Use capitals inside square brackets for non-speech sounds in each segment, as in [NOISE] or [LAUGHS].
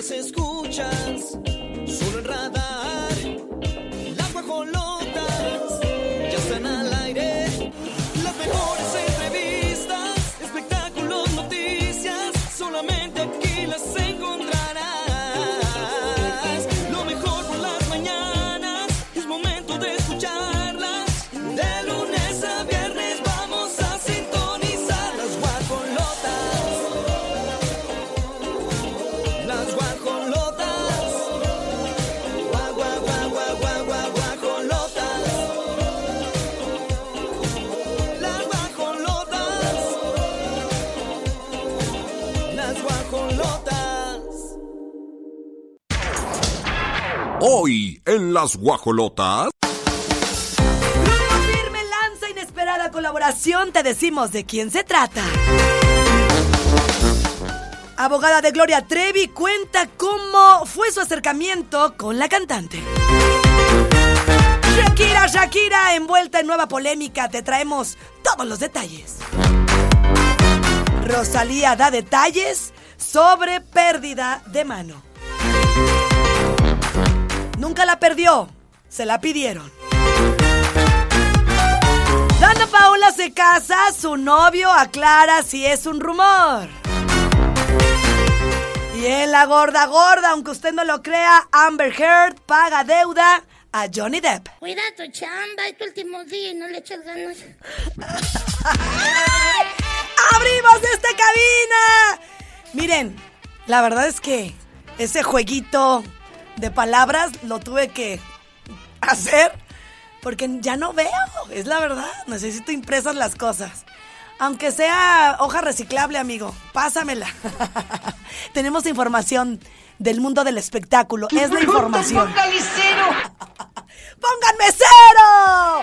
las escuchas las guajolotas. Grupo Firme lanza inesperada colaboración. Te decimos de quién se trata. Abogada de Gloria Trevi cuenta cómo fue su acercamiento con la cantante. Shakira, Shakira, envuelta en nueva polémica, te traemos todos los detalles. Rosalía da detalles sobre pérdida de mano. Nunca la perdió, se la pidieron. Dana Paola se casa, su novio aclara si es un rumor. Y en la gorda gorda, aunque usted no lo crea, Amber Heard paga deuda a Johnny Depp. Cuida tu chamba, es tu último día y no le echas ganas. [LAUGHS] ¡Abrimos esta cabina! Miren, la verdad es que ese jueguito de palabras lo tuve que hacer porque ya no veo, es la verdad. Necesito impresas las cosas. Aunque sea hoja reciclable, amigo, pásamela. [LAUGHS] Tenemos información del mundo del espectáculo. Es la información. [LAUGHS] ¡Pónganme cero!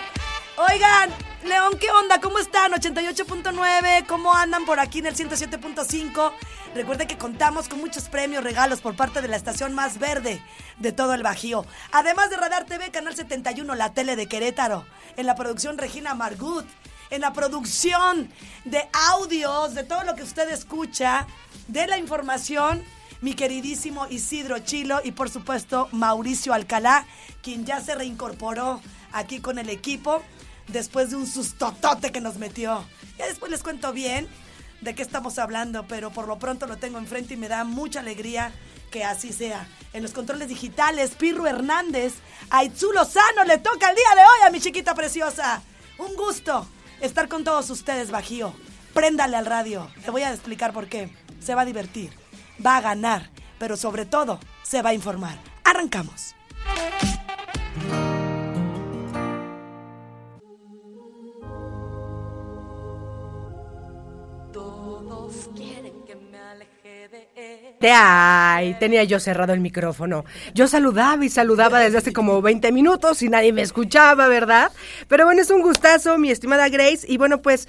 Oigan, León, ¿qué onda? ¿Cómo están? 88.9, ¿cómo andan por aquí en el 107.5? Recuerden que contamos con muchos premios, regalos por parte de la estación más verde de todo el Bajío. Además de Radar TV, Canal 71, la tele de Querétaro. En la producción Regina Margut. En la producción de audios, de todo lo que usted escucha, de la información, mi queridísimo Isidro Chilo y por supuesto Mauricio Alcalá, quien ya se reincorporó aquí con el equipo después de un sustotote que nos metió. Ya después les cuento bien de qué estamos hablando, pero por lo pronto lo tengo enfrente y me da mucha alegría que así sea. En los controles digitales, Pirro Hernández, a Itzu Lozano le toca el día de hoy a mi chiquita preciosa. Un gusto estar con todos ustedes, Bajío. Préndale al radio. Le voy a explicar por qué. Se va a divertir, va a ganar, pero sobre todo se va a informar. Arrancamos. Ay, tenía yo cerrado el micrófono. Yo saludaba y saludaba desde hace como 20 minutos y nadie me escuchaba, ¿verdad? Pero bueno, es un gustazo, mi estimada Grace. Y bueno, pues,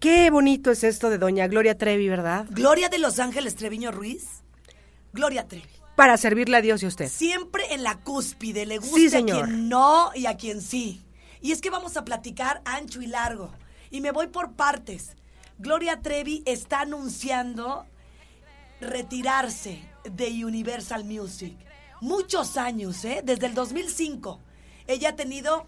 qué bonito es esto de doña Gloria Trevi, ¿verdad? Gloria de Los Ángeles Treviño Ruiz. Gloria Trevi. Para servirle a Dios y a usted. Siempre en la cúspide, le gusta Sí, señor. a quien no y a quien sí. Y es que vamos a platicar ancho y largo. Y me voy por partes. Gloria Trevi está anunciando retirarse de Universal Music. Muchos años, ¿eh? Desde el 2005. Ella ha tenido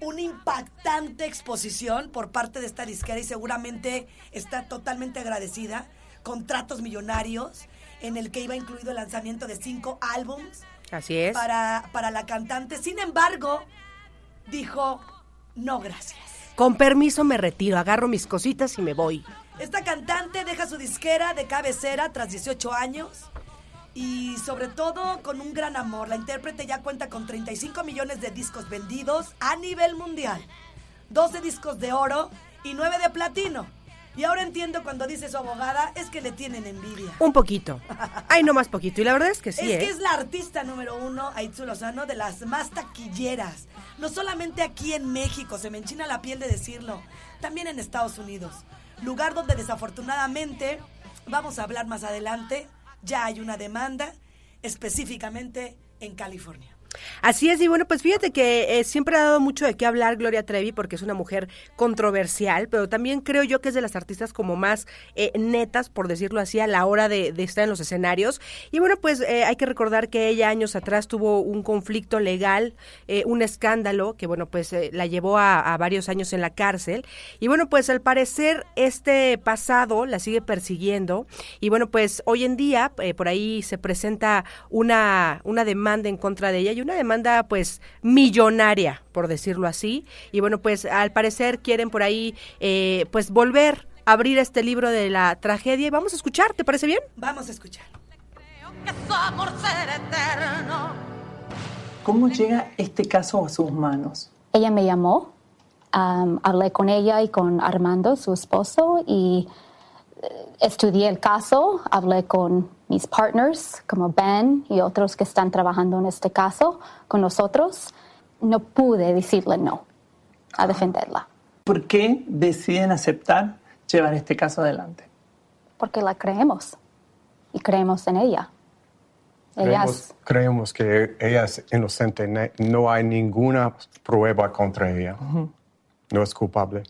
una impactante exposición por parte de esta disquera y seguramente está totalmente agradecida. Contratos millonarios en el que iba incluido el lanzamiento de cinco álbums Así es. para, para la cantante. Sin embargo, dijo, no gracias. Con permiso me retiro, agarro mis cositas y me voy. Esta cantante deja su disquera de cabecera tras 18 años y sobre todo con un gran amor. La intérprete ya cuenta con 35 millones de discos vendidos a nivel mundial, 12 discos de oro y 9 de platino. Y ahora entiendo cuando dice su abogada es que le tienen envidia. Un poquito. Ay, no más poquito. Y la verdad es que sí, es ¿eh? que es la artista número uno, Aitzu Lozano, de las más taquilleras. No solamente aquí en México, se me enchina la piel de decirlo, también en Estados Unidos. Lugar donde desafortunadamente, vamos a hablar más adelante, ya hay una demanda, específicamente en California. Así es, y bueno, pues fíjate que eh, siempre ha dado mucho de qué hablar Gloria Trevi porque es una mujer controversial, pero también creo yo que es de las artistas como más eh, netas, por decirlo así, a la hora de, estar en los escenarios. Y bueno, pues eh, hay que recordar que ella años atrás tuvo un conflicto legal, eh, un escándalo que bueno, pues la llevó a, varios años en la cárcel. Y bueno, pues al parecer este pasado la sigue persiguiendo. Y bueno, pues hoy en día por ahí se presenta una, una demanda en contra de ella una demanda pues millonaria, por decirlo así. Y bueno, pues al parecer quieren por ahí eh, pues volver a abrir este libro de la tragedia y vamos a escuchar, ¿te parece bien? Vamos a escuchar. ¿Cómo llega este caso a sus manos? Ella me llamó, am, hablé con ella y con Armando, su esposo, y eh, estudié el caso, hablé con mis partners como Ben y otros que están trabajando en este caso con nosotros. No pude decirle no a defenderla, ¿Por qué deciden aceptar llevar este caso adelante? porque la creemos y creemos en ella. Creemos, creemos que ella es inocente. No hay ninguna prueba contra ella. No es culpable.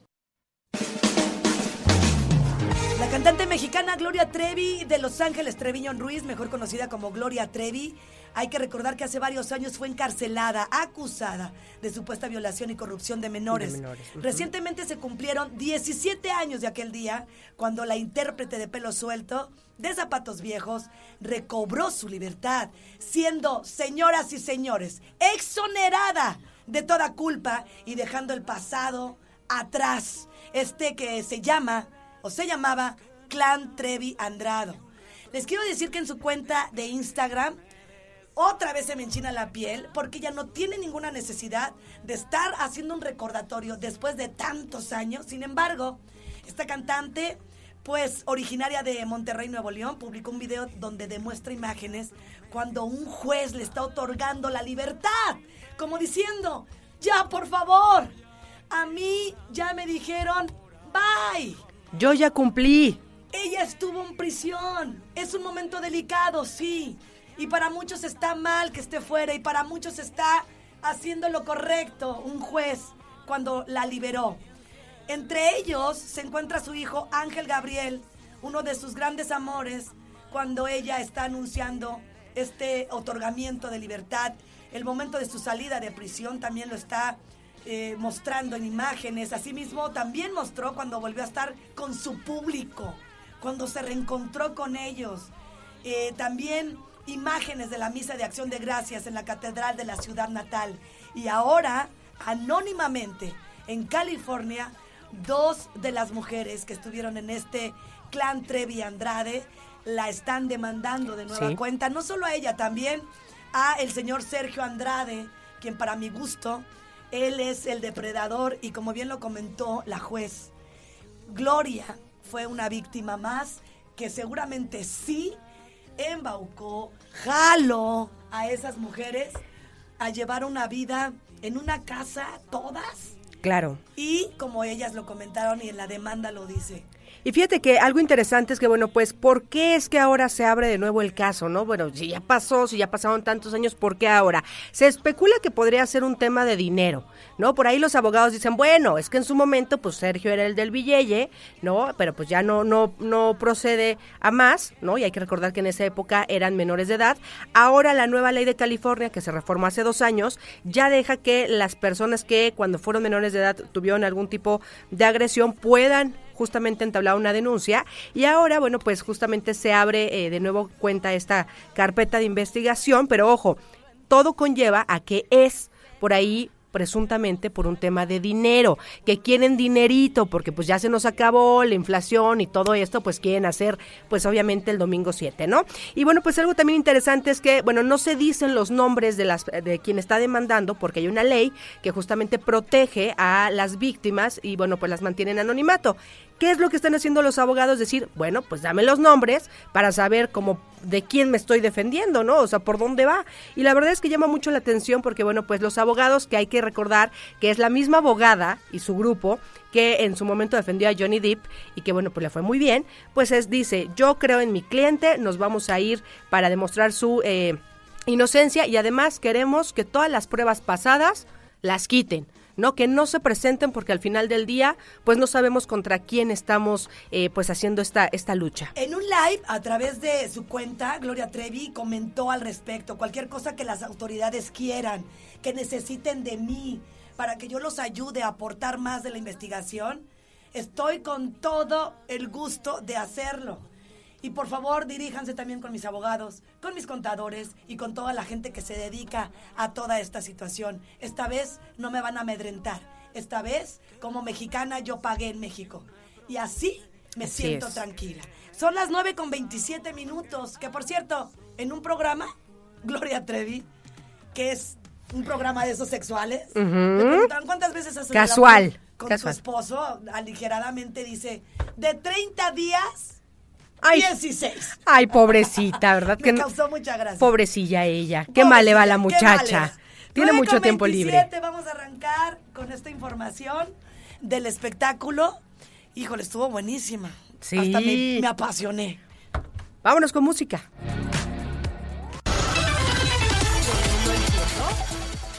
La cantante mexicana Gloria Trevi de Los Ángeles Treviño Ruiz, mejor conocida como Gloria Trevi, hay que recordar que hace varios años fue encarcelada, acusada de supuesta violación y corrupción de menores. De menores, ujú. Recientemente se cumplieron 17 años de aquel día cuando la intérprete de pelo suelto, de zapatos viejos, recobró su libertad, siendo, señoras y señores, exonerada de toda culpa y dejando el pasado atrás. Este que se llama se llamaba Clan Trevi Andrado. Les quiero decir que en su cuenta de Instagram otra vez se me enchina la piel porque ya no tiene ninguna necesidad de estar haciendo un recordatorio después de tantos años. Sin embargo, esta cantante, pues originaria de Monterrey, Nuevo León, publicó un video donde demuestra imágenes cuando un juez le está otorgando la libertad, como diciendo, ya por favor, a mí ya me dijeron, bye. Yo ya cumplí. Ella estuvo en prisión. Es un momento delicado, sí. Y para muchos está mal que esté fuera y para muchos está haciendo lo correcto un juez cuando la liberó. Entre ellos se encuentra su hijo Ángel Gabriel, uno de sus grandes amores, cuando ella está anunciando este otorgamiento de libertad. El momento de su salida de prisión también lo está eh, mostrando en imágenes. Asimismo, también mostró cuando volvió a estar con su público, cuando se reencontró con ellos. Eh, también imágenes de la misa de acción de gracias en la catedral de la ciudad natal. Y ahora, anónimamente, en California, dos de las mujeres que estuvieron en este clan Trevi Andrade la están demandando de nueva Sí. cuenta. No solo a ella, también a el señor Sergio Andrade, quien para mi gusto, él es el depredador y como bien lo comentó la juez, Gloria fue una víctima más que seguramente sí embaucó, jaló a esas mujeres a llevar una vida en una casa, todas. Claro. Y como ellas lo comentaron y en la demanda lo dice, Y fíjate que algo interesante es que, bueno, pues, ¿por qué es que ahora se abre de nuevo el caso, no? Bueno, si ya pasó, si ya pasaron tantos años, ¿por qué ahora? Se especula que podría ser un tema de dinero, ¿no? Por ahí los abogados dicen, bueno, es que en su momento, pues, Sergio era el del billete, ¿no? Pero pues ya no, no, no procede a más, ¿no? Y hay que recordar que en esa época eran menores de edad. Ahora la nueva ley de California, que se reformó hace dos años, ya deja que las personas que cuando fueron menores de edad tuvieron algún tipo de agresión puedan justamente entablar una denuncia y ahora, bueno, pues justamente se abre eh, de nuevo cuenta esta carpeta de investigación, pero ojo, todo conlleva a que es por ahí presuntamente por un tema de dinero, que quieren dinerito, porque pues ya se nos acabó la inflación y todo esto, pues quieren hacer, pues obviamente el domingo 7, ¿no? Y bueno, pues algo también interesante es que, bueno, no se dicen los nombres de las de quien está demandando, porque hay una ley que justamente protege a las víctimas y bueno, pues las mantiene en anonimato. ¿Qué es lo que están haciendo los abogados? Decir, bueno, pues dame los nombres para saber cómo de quién me estoy defendiendo, ¿no? O sea, por dónde va. Y la verdad es que llama mucho la atención porque, bueno, pues los abogados, que hay que recordar que es la misma abogada y su grupo que en su momento defendió a Johnny Depp y que, bueno, pues le fue muy bien, pues es, dice, yo creo en mi cliente, nos vamos a ir para demostrar su... Eh, inocencia y además queremos que todas las pruebas pasadas las quiten. ¿No? Que no se presenten porque al final del día, pues no sabemos contra quién estamos eh, pues haciendo esta, esta lucha. En un live a través de su cuenta, Gloria Trevi comentó al respecto cualquier cosa que las autoridades quieran, que necesiten de mí para que yo los ayude a aportar más de la investigación. Estoy con todo el gusto de hacerlo. Y por favor, diríjanse también con mis abogados, con mis contadores y con toda la gente que se dedica a toda esta situación. Esta vez no me van a amedrentar. Esta vez, como mexicana, yo pagué en México. Y así me Así siento es. tranquila. Son las 9 con 27 minutos. Que por cierto, en un programa, [LAUGHS] Gloria Trevi, que es un programa de esos sexuales, Ujú. me preguntaron cuántas veces has Casual, con, con casual. tu esposo. Aligeradamente dice, de 30 días, Ay. 16. Ay, pobrecita, ¿verdad? [LAUGHS] Me causó mucha gracia. Pobrecilla ella. Qué mal le va la muchacha. Tiene 9 mucho con tiempo 27, libre. Vamos a arrancar con esta información del espectáculo. Híjole, estuvo buenísima. Sí. Hasta me, me apasioné. Vámonos con música.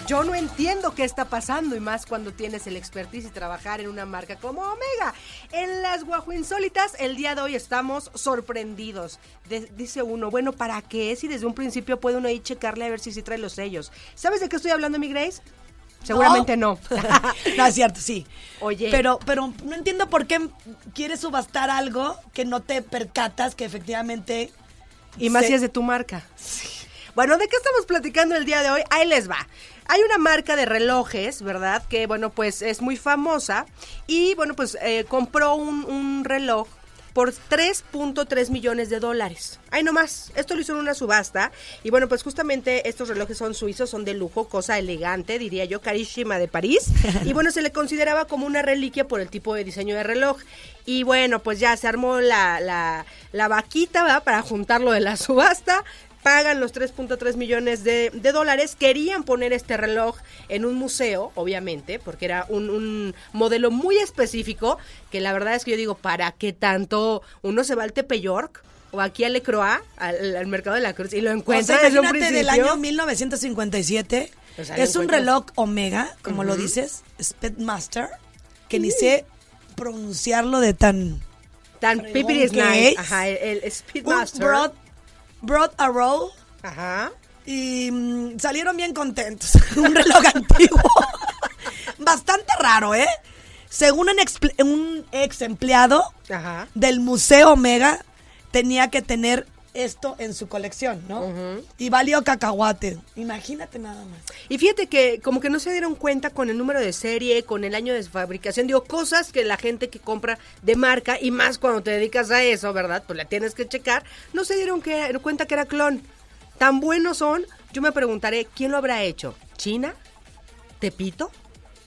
Yo no entiendo qué está pasando y más cuando tienes el expertise y trabajar en una marca como Omega. En las Guajo Insólitas, el día de hoy estamos sorprendidos. De- dice uno, bueno, ¿para qué? Si desde un principio puede uno ahí checarle a ver si sí trae los sellos. ¿Sabes de qué estoy hablando, mi Grace? Seguramente no. no, [LAUGHS] es cierto, sí. Oye. Pero, pero no entiendo por qué quieres subastar algo que no te percatas que efectivamente... Y más se- si es de tu marca. Bueno, ¿de qué estamos platicando el día de hoy? Ahí les va. Hay una marca de relojes, ¿verdad? Que, bueno, pues es muy famosa. Y, bueno, pues eh, compró un, reloj por 3.3 millones de dólares. Ahí nomás, esto lo hizo en una subasta. Y bueno, pues justamente estos relojes son suizos, son de lujo, cosa elegante, diría yo, carísima de París. Y bueno, se le consideraba como una reliquia por el tipo de diseño de reloj. Y bueno, pues ya se armó la, la, la vaquita, ¿verdad? Para juntarlo de la subasta pagan los 3.3 millones de, de dólares. Querían poner este reloj en un museo, obviamente, porque era un, un modelo muy específico, que la verdad es que yo digo, ¿para qué tanto uno se va al Tepeyork? O aquí a Le Croix, al, al mercado de la Cruz, y lo O encuentra sea, desde un imagínate del principio. año 1957. O sea, es un reloj Omega, como lo dices, Speedmaster, que ni sé pronunciarlo de tan... Tan fregón Pippi is que nice. Ajá, el, el Un Speedmaster. Broad, broad Arrow. Ajá. Y mm, salieron bien contentos. [LAUGHS] un reloj antiguo. [LAUGHS] Bastante raro, ¿eh? Según un, ex empleado Ajá. del Museo Omega, tenía que tener esto en su colección, ¿no? Y valió cacahuate. Imagínate nada más. Y fíjate que como que no se dieron cuenta con el número de serie, con el año de fabricación, digo, cosas que la gente que compra de marca y más cuando te dedicas a eso, ¿verdad? Pues la tienes que checar, no se dieron que- cuenta que era clon. Tan buenos son, yo me preguntaré, ¿quién lo habrá hecho? ¿China? ¿Tepito?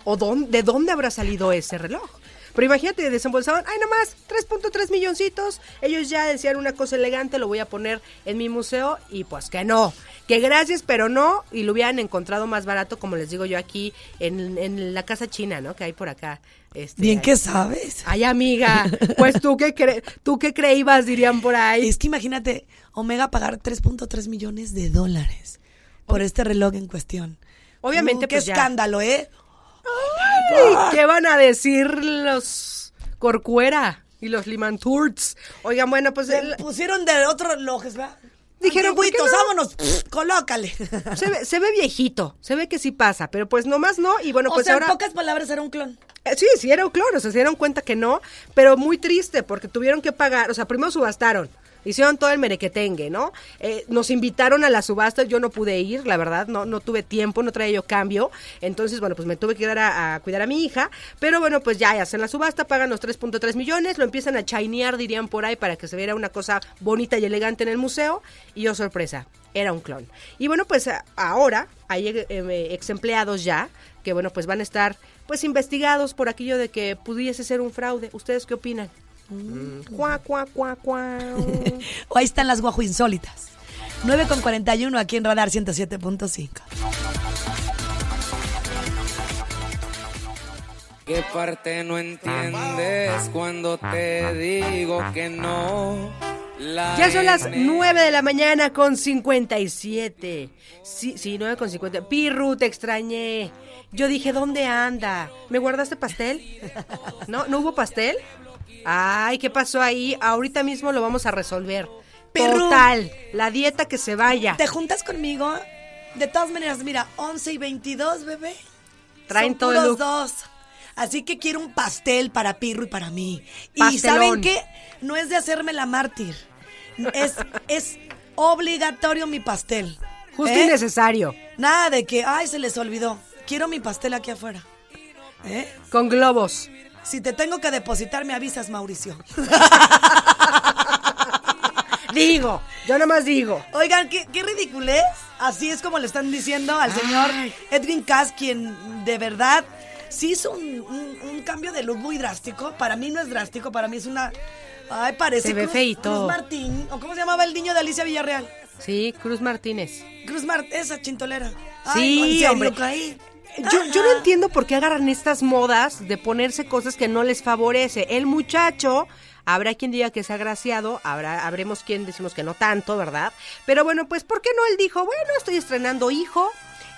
¿O dónde, de dónde habrá salido ese reloj? Pero imagínate, desembolsaban, ay, nomás, 3.3 milloncitos. Ellos ya decían una cosa elegante, lo voy a poner en mi museo. Y pues que no, que gracias, pero no. Y lo hubieran encontrado más barato, como les digo yo aquí, en, en la casa china, ¿no? Que hay por acá. Este, Bien que sabes. Ay, amiga, pues tú qué, cre tú qué creíbas, dirían por ahí. Es que imagínate, Omega pagar 3.3 millones de dólares por este reloj en cuestión. Obviamente, Uh, qué pues ya. escándalo, ¿eh? Ay, ¿Qué van a decir los Corcuera y los Limanturts? Oigan, bueno, pues el- pusieron de otros relojes, ¿verdad? Dijeron, ¿por qué Antiguitos, no? vámonos, pff, colócale. se, ve, se ve viejito, se ve que sí pasa, pero pues nomás no. Y bueno, o pues sea, ahora... en pocas palabras era un clon. Eh, Sí, sí era un clon, o sea, se dieron cuenta que no, pero muy triste porque tuvieron que pagar, o sea, primero subastaron, hicieron todo el merequetengue, ¿no? Eh, nos invitaron a la subasta, yo no pude ir, la verdad, no, no tuve tiempo, no traía yo cambio, entonces, bueno, pues me tuve que ir a, cuidar a mi hija, pero bueno, pues ya hacen la subasta, pagan los 3.3 millones, lo empiezan a chainear, dirían por ahí, para que se viera una cosa bonita y elegante en el museo, y yo, sorpresa, era un clon. Y bueno, pues a- ahora hay eh, eh, ex empleados ya que bueno, pues van a estar pues investigados por aquello de que pudiese ser un fraude. ¿Ustedes qué opinan? Mm, Cuá, cuá, cuá, cuá. O [LAUGHS] ahí están las guajo insólitas. 9 con 41 aquí en Radar 107.5. ¿Qué parte no entiendes cuando te digo que no? Ya son las 9 de la mañana con 57. Sí, sí, 9 con 50. Pirru, te extrañé. Yo dije, ¿dónde anda? ¿Me guardaste pastel? [LAUGHS] ¿No? ¿No hubo pastel? Ay, ¿qué pasó ahí? Ahorita mismo lo vamos a resolver. Total, la dieta que se vaya. ¿Te juntas conmigo? De todas maneras, mira, 11 y 22, bebé. Traen Son todo el puros look. dos. Así que quiero un pastel para Pirro y para mí. Y. ¿saben qué? No es de hacerme la mártir. Es, [LAUGHS] es obligatorio mi pastel. Justo ¿Eh? y necesario. Nada de que, ay, se les olvidó. Quiero mi pastel aquí afuera. ¿Eh? Con globos. Si te tengo que depositar, me avisas, Mauricio. [LAUGHS] Digo, yo nomás digo. Oigan, qué, qué ridiculez. Así es como le están diciendo al señor Ay. Edwin Cass, quien de verdad sí hizo un, un- un cambio de look muy drástico. Para mí no es drástico, para mí es una. Ay, parece Se ve Cruz- feíto. Cruz Martín. ¿O cómo se llamaba el niño de Alicia Villarreal? Sí, Cruz Martínez. Cruz Martín, esa chintolera. Sí, no, en serio, hombre. caí. Yo, yo no Ajá. entiendo por qué agarran estas modas de ponerse cosas que no les favorece. El muchacho, habrá quien diga que es agraciado, habrá, habremos quien decimos que no tanto, ¿verdad? Pero bueno, pues ¿por qué no él dijo, bueno, estoy estrenando hijo,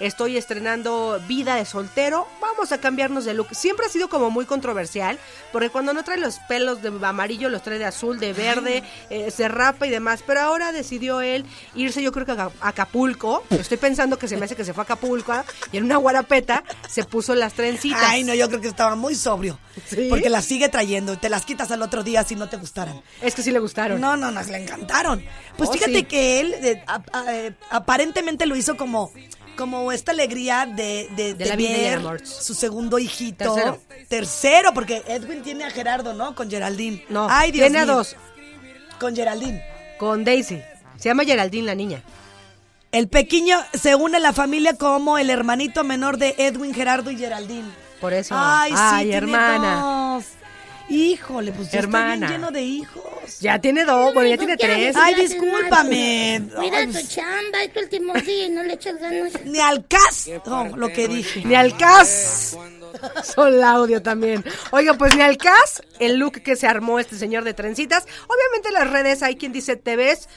estoy estrenando vida de soltero, vamos a cambiarnos de look. Siempre ha sido como muy controversial, porque cuando no trae los pelos de amarillo, los trae de azul, de verde, eh, se rapa y demás, pero ahora decidió él irse yo creo que a Aca- Acapulco, estoy pensando que se me hace que se fue a Acapulco ¿ah? y en una guarapeta se puso las trencitas. Ay, no, yo creo que estaba muy sobrio. ¿Sí? Porque las sigue trayendo. Te las quitas al otro día si no te gustaran. Es que sí le gustaron. No, no, nos le encantaron. Pues Oh, fíjate sí. que él eh, a- a- eh, aparentemente lo hizo como, como esta alegría de, de, De tener amor. su segundo hijito. Tercero. Tercero, porque Edwin tiene a Gerardo, ¿no? Con Geraldine. No, Ay, Dios tiene a dos, Con Geraldine. con Daisy. Se llama Geraldine la niña. El pequeño se une a la familia como el hermanito menor de Edwin, Gerardo y Geraldine. Por eso. Ay, sí, Ay, hermana. dos. Híjole, pues ya está bien Hermana. lleno de hijos. Ya tiene dos, bueno, ya tiene ¿Qué tres. Ay, ¿Qué haces, discúlpame. Cuida Ay, tu chamba, es tu último día y no le echas ganas. Ni al caso lo que dije. Ni al cas. Son la audio también. Oiga, pues ni al cas, el look que se armó este señor de trencitas. Obviamente en las redes hay quien dice, te ves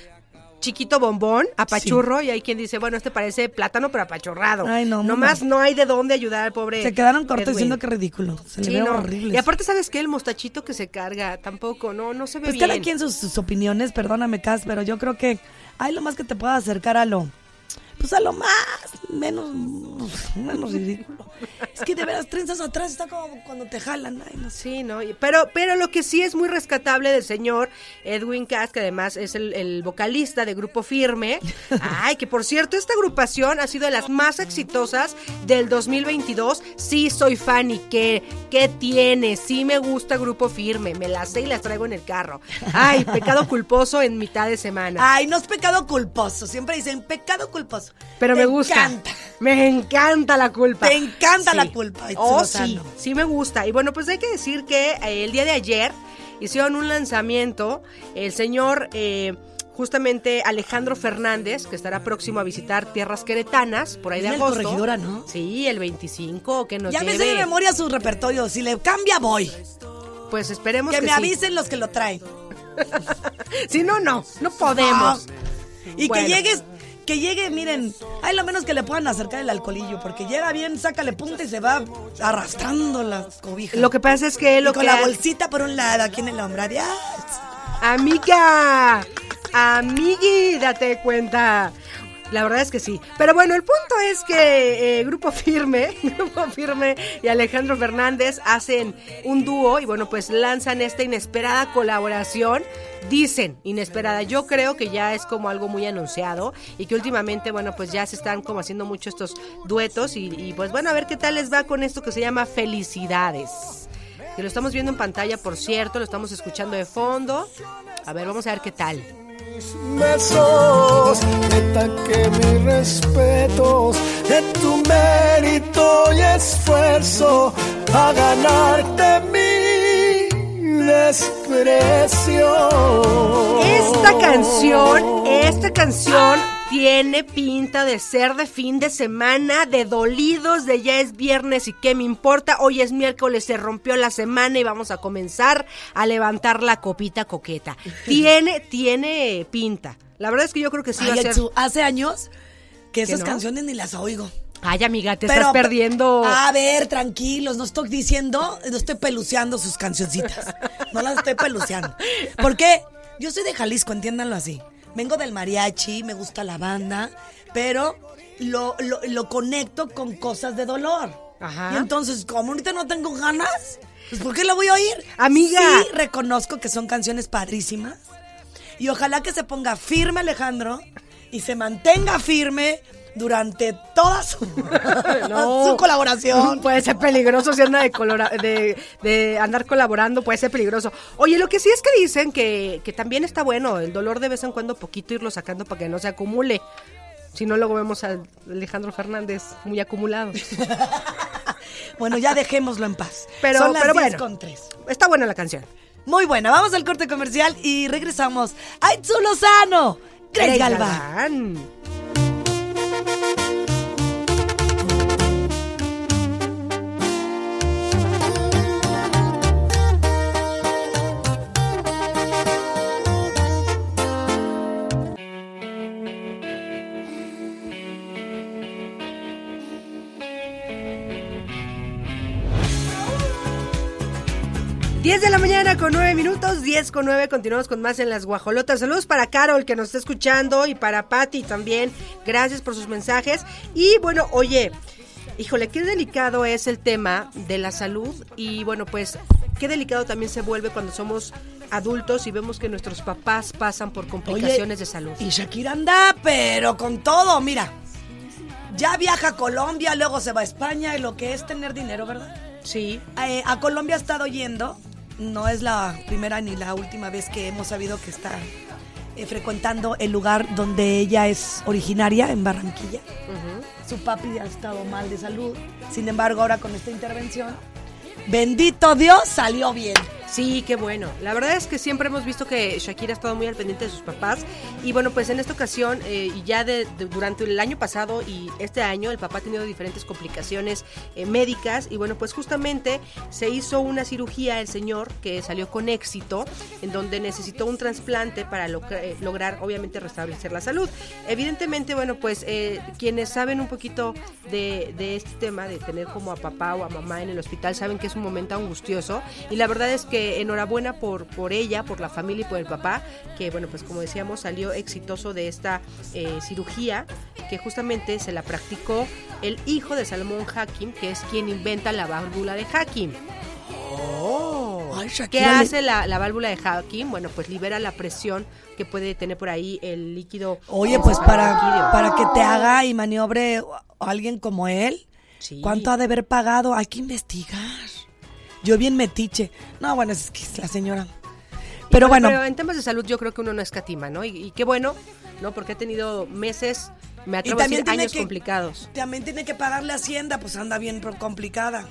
chiquito bombón, apachurro, y hay quien dice, bueno, este parece plátano, pero apachurrado. Ay, no, Nomás no. no hay de dónde ayudar al pobre. Se quedaron cortos Edwin. diciendo que ridículo. Se le Sí, ve no. horrible. Y aparte, ¿sabes qué? El mostachito que se carga tampoco, no, no se ve pues bien. cada quien sus, sus opiniones, perdóname, Cas, pero yo creo que hay lo más que te pueda acercar a lo. Pues a lo más, menos, menos ridículo. Es que de veras, trenzas atrás está como cuando te jalan. Ay, no sé. Sí, ¿no? Pero, pero lo que sí es muy rescatable del señor Edwin Cass, que además es el, el vocalista de Grupo Firme. Ay, que por cierto, esta agrupación ha sido de las más exitosas del 2022. Sí, soy fan y qué, qué tiene. Sí me gusta Grupo Firme. Me las sé y las traigo en el carro. Ay, pecado culposo en mitad de semana. Ay, no es pecado culposo. Siempre dicen pecado culposo. Pero Te me gusta. encanta. Me encanta la culpa. Te encanta la culpa, Itzel Oh, sí, sí me gusta. Y bueno, pues hay que decir que eh, el día de ayer hicieron un lanzamiento. El señor, eh, justamente Alejandro Fernández, que estará próximo a visitar tierras queretanas por ahí de Viene el agosto. Corregidora, ¿no? Sí, el 25, que nos Ya me lleve. sé de memoria su repertorio. Si le cambia, voy. Pues esperemos Que que, me sí. avisen los que lo traen. [LAUGHS] Si no, no, no podemos. Y Bueno. que llegues, que llegue, miren, hay lo menos que le puedan acercar el alcoholillo, porque llega bien, sácale punta y se va arrastrando la cobija. Lo que pasa es que Y lo con que la ha- bolsita por un lado, aquí en el hombro. Adiós. Amiga, amigui, date cuenta. La verdad es que sí. Pero bueno, el punto es que eh, Grupo Firme, [LAUGHS] Grupo Firme y Alejandro Fernández hacen un dúo y bueno, pues lanzan esta inesperada colaboración. Dicen inesperada, yo creo que ya es como algo muy anunciado y que últimamente, bueno, pues ya se están como haciendo mucho estos duetos y, y, pues bueno, a ver qué tal les va con esto que se llama Felicidades. Que lo estamos viendo en pantalla, por cierto, lo estamos escuchando de fondo. A ver, vamos a ver qué tal. Besos, neta que mis respetos en tu mérito y esfuerzo a ganarte mi desprecio. Esta canción, esta canción tiene pinta de ser de fin de semana, de dolidos, de ya es viernes y qué me importa. Hoy es miércoles, se rompió la semana y vamos a comenzar a levantar la copita coqueta. [LAUGHS] Tiene, tiene pinta. La verdad es que yo creo que sí va Ay, a ser. Atsu, hace años que esas no? canciones ni las oigo. Ay, amiga, te Pero- estás perdiendo. A ver, tranquilos, no estoy diciendo, no estoy peluceando sus cancioncitas. No las estoy peluceando. [LAUGHS] Porque yo soy de Jalisco, entiéndanlo así. Vengo del mariachi, me gusta la banda, pero lo, lo, lo conecto con cosas de dolor. Ajá. Y entonces, como ahorita no tengo ganas, pues ¿por qué la voy a oír? Amiga. Sí, reconozco que son canciones padrísimas. Y ojalá que se ponga firme Alejandro y se mantenga firme durante toda su, [LAUGHS] No. su colaboración. [LAUGHS] Puede ser peligroso si anda de, colora- de, de andar colaborando, puede ser peligroso. Oye, lo que sí es que dicen que, que también está bueno el dolor de vez en cuando poquito irlo sacando para que no se acumule. Si no, luego vemos a Alejandro Fernández muy acumulado. [LAUGHS] Bueno, ya dejémoslo en paz. Pero, Son las pero 10 bueno, con tres. está buena la canción. Muy buena, vamos al corte comercial y regresamos. ¡Aitzu Lozano! Greg Galván. Galván. Diez de la mañana con nueve minutos, 10 con nueve, continuamos con más en las guajolotas. Saludos para Carol que nos está escuchando y para Patti también. Gracias por sus mensajes. Y bueno, oye, híjole, qué delicado es el tema de la salud y bueno, pues qué delicado también se vuelve cuando somos adultos y vemos que nuestros papás pasan por complicaciones de salud. Y Shakira anda, pero con todo, mira. Ya viaja a Colombia, luego se va a España y lo que es tener dinero, ¿verdad? Sí. Eh, a Colombia ha estado yendo. No es la primera ni la última vez que hemos sabido que está eh, frecuentando el lugar donde ella es originaria, en Barranquilla. Su papi ha estado mal de salud. Sin embargo, ahora con esta intervención, bendito Dios, salió bien. Sí, qué bueno. La verdad es que siempre hemos visto que Shakira ha estado muy al pendiente de sus papás. Y bueno, pues en esta ocasión, eh, ya de, durante el año pasado y este año, el papá ha tenido diferentes complicaciones eh, médicas. Y bueno, pues justamente se hizo una cirugía el señor que salió con éxito, en donde necesitó un trasplante para eh, lograr, obviamente, restablecer la salud. Evidentemente, bueno, pues eh, quienes saben un poquito de, de este tema, de tener como a papá o a mamá en el hospital, saben que es un momento angustioso. Y la verdad es que enhorabuena por, por ella, por la familia y por el papá, que bueno, pues como decíamos, salió exitoso de esta eh, cirugía, que justamente se la practicó el hijo de Salomón Hakim, que es quien inventa la válvula de Hakim. Ay, ¿Qué hace la, la válvula de Hakim? Bueno, pues libera la presión que puede tener por ahí el líquido. Oye, pues para, para que te haga y maniobre alguien como él, Sí. ¿cuánto ha de haber pagado? Hay que investigar. Yo bien metiche. No, bueno, es que es la señora. Pero bueno, Pero en temas de salud yo creo que uno no escatima, ¿no? Y, y qué bueno, ¿no? Porque ha tenido meses, me y atrevo a también decir, tiene años que complicados. También tiene que pagarle a Hacienda, pues anda bien complicada.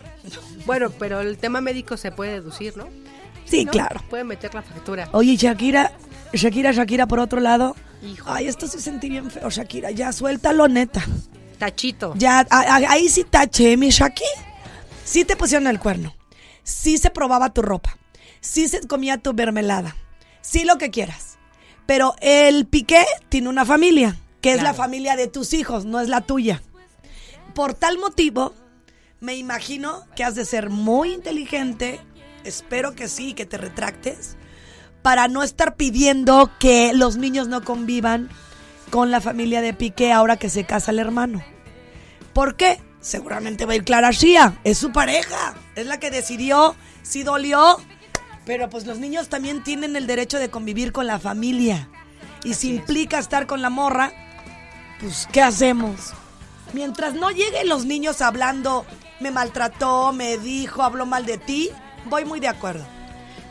Bueno, pero el tema médico se puede deducir, ¿no? Sí, ¿No? claro. Puede meter la factura. Oye, Shakira, Shakira, Shakira, por otro lado. Hijo. Ay, esto se sentí bien feo, Shakira. Ya, suéltalo, neta. Tachito. Ya, a- a- ahí sí taché, mi Shaki. Sí te pusieron el cuerno. Sí se probaba tu ropa. Sí se comía tu mermelada. Sí lo que quieras. Pero el Piqué tiene una familia, que es la familia de tus hijos, no es la tuya. Por tal motivo, me imagino que has de ser muy inteligente. Espero que sí, que te retractes. Para no estar pidiendo que los niños no convivan con la familia de Piqué ahora que se casa el hermano. ¿Por qué? Seguramente va a ir Clara Shia. Es su pareja. Es la que decidió. Sí dolió. Pero pues los niños también tienen el derecho de convivir con la familia. Y si implica estar con la morra, pues ¿qué hacemos? Mientras no lleguen los niños hablando, me maltrató, me dijo, habló mal de ti, voy muy de acuerdo.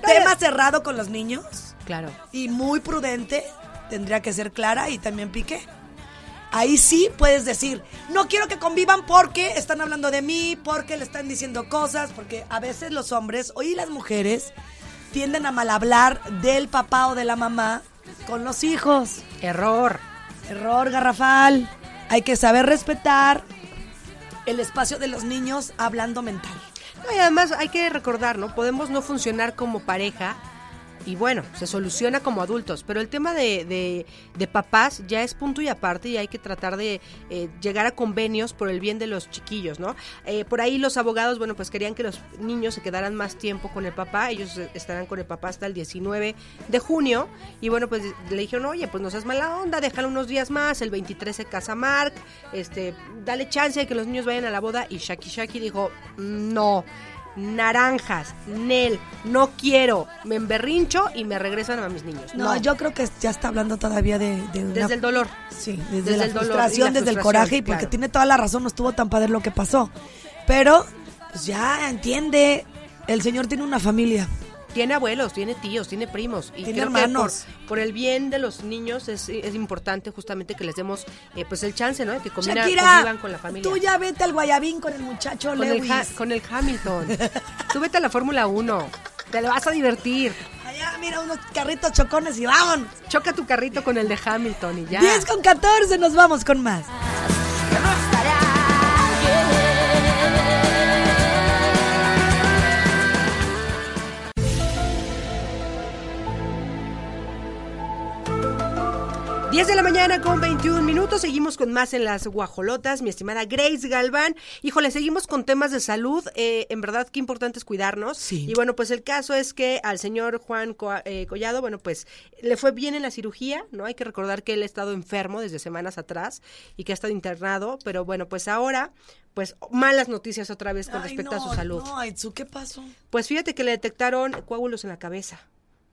Tema cerrado con los niños Claro. y muy prudente, tendría que ser Clara y también Piqué. Ahí sí puedes decir, no quiero que convivan porque están hablando de mí, porque le están diciendo cosas, porque a veces los hombres o y las mujeres tienden a mal hablar del papá o de la mamá con los hijos. Error. Error garrafal. Hay que saber respetar el espacio de los niños hablando mental. No, y además hay que recordar, ¿no? Podemos no funcionar como pareja y bueno, se soluciona como adultos, pero el tema de, de- papás ya es punto y aparte y hay que tratar de eh, llegar a convenios por el bien de los chiquillos, ¿no? Eh, por ahí los abogados, bueno, pues querían que los niños se quedaran más tiempo con el papá, ellos eh, estarán con el papá hasta el 19 de junio. Y bueno, pues le dijeron, oye, pues no seas mala onda, déjalo unos días más, el 23 se casa Mark, este, dale chance de que los niños vayan a la boda y Shaki Shaki dijo, no naranjas, Nel, no quiero, me emberrincho y me regresan a mis niños. No, yo creo que ya está hablando todavía de, de una- Desde el dolor. Sí, desde, Desde la el dolor frustración, la desde el coraje y porque claro. tiene toda la razón, no estuvo tan padre lo que pasó. Pero, pues ya entiende, el señor tiene una familia. Tiene abuelos, tiene tíos, tiene primos. Y Tiene creo que hermanos. por, por el bien de los niños es, es importante justamente que les demos eh, pues el chance, ¿no? De que combina- Shakira, convivan con la familia. tú ya vete al Guayabín con el muchacho con, el Lewis. Ha- con el Hamilton. tú vete a la Fórmula 1. Te la vas a divertir. Allá, mira, unos carritos chocones y vamos. Choca tu carrito con el de Hamilton y ya. 10 con 14, nos vamos con más. Diez de la mañana con 21 minutos, seguimos con más en las guajolotas, mi estimada Grace Galván. Híjole, seguimos con temas de salud, eh, en verdad qué importante es cuidarnos. Sí. Y bueno, pues el caso es que al señor Juan Co- eh, Collado, bueno, pues le fue bien en la cirugía, ¿no? Hay que recordar que él ha estado enfermo desde semanas atrás y que ha estado internado, pero bueno, pues ahora, pues malas noticias otra vez con Ay, respecto a su salud. No, ¿qué pasó? Pues fíjate que le detectaron coágulos en la cabeza.